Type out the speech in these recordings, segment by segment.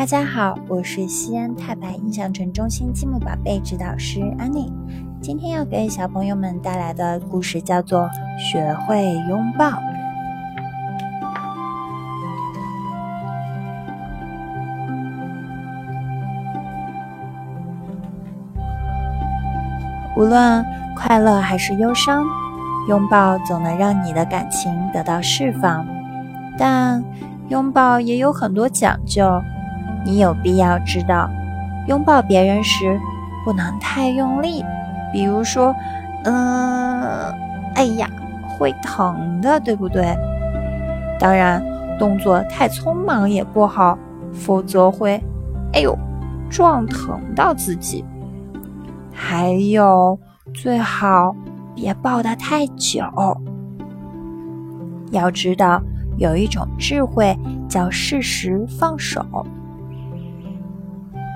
大家好，我是西安太白印象城中心积木宝贝指导师安妮。今天要给小朋友们带来的故事叫做《学会拥抱》。无论快乐还是忧伤，拥抱总能让你的感情得到释放。但拥抱也有很多讲究。你有必要知道，拥抱别人时不能太用力，比如说，嗯，哎呀，会疼的，对不对？当然，动作太匆忙也不好，否则会，哎呦，撞疼到自己。还有，最好别抱得太久。要知道，有一种智慧叫适时放手。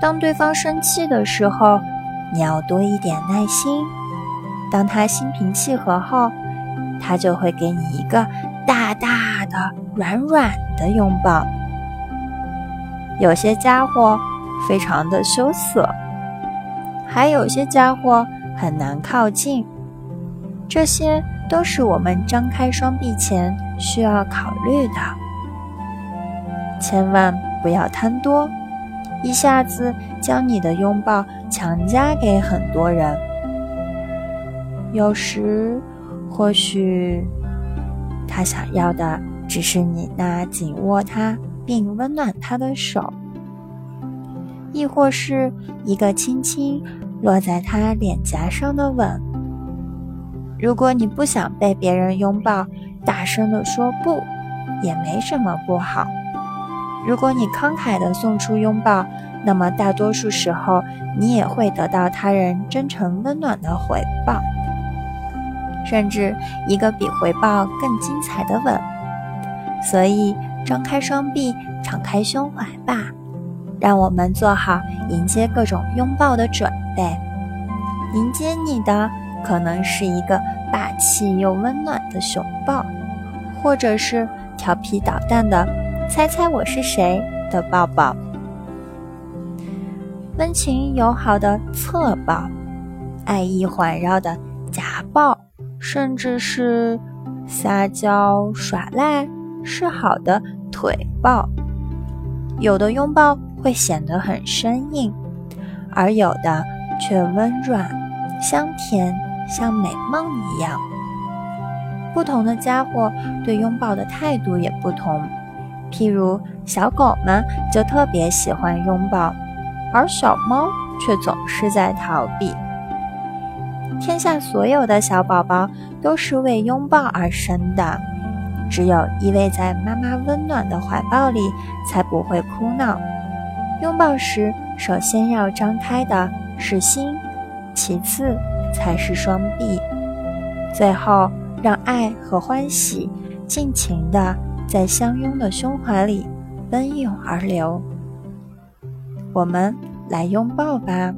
当对方生气的时候，你要多一点耐心。当他心平气和后，他就会给你一个大大的、软软的拥抱。有些家伙非常的羞涩，还有些家伙很难靠近。这些都是我们张开双臂前需要考虑的。千万不要贪多。一下子将你的拥抱强加给很多人，有时或许他想要的只是你那紧握他并温暖他的手，亦或是一个轻轻落在他脸颊上的吻。如果你不想被别人拥抱，大声地说不，也没什么不好。如果你慷慨地送出拥抱，那么大多数时候你也会得到他人真诚温暖的回报，甚至一个比回报更精彩的吻。所以，张开双臂，敞开胸怀吧，让我们做好迎接各种拥抱的准备。迎接你的可能是一个霸气又温暖的熊抱，或者是调皮捣蛋的。猜猜我是谁的抱抱，温情友好的侧抱，爱意环绕的夹抱，甚至是撒娇耍赖示好的腿抱。有的拥抱会显得很生硬，而有的却温软香甜，像美梦一样。不同的家伙对拥抱的态度也不同。譬如小狗们就特别喜欢拥抱，而小猫却总是在逃避。天下所有的小宝宝都是为拥抱而生的，只有依偎在妈妈温暖的怀抱里，才不会哭闹。拥抱时，首先要张开的是心，其次才是双臂，最后让爱和欢喜尽情的。在相拥的胸怀里奔涌而流，我们来拥抱吧。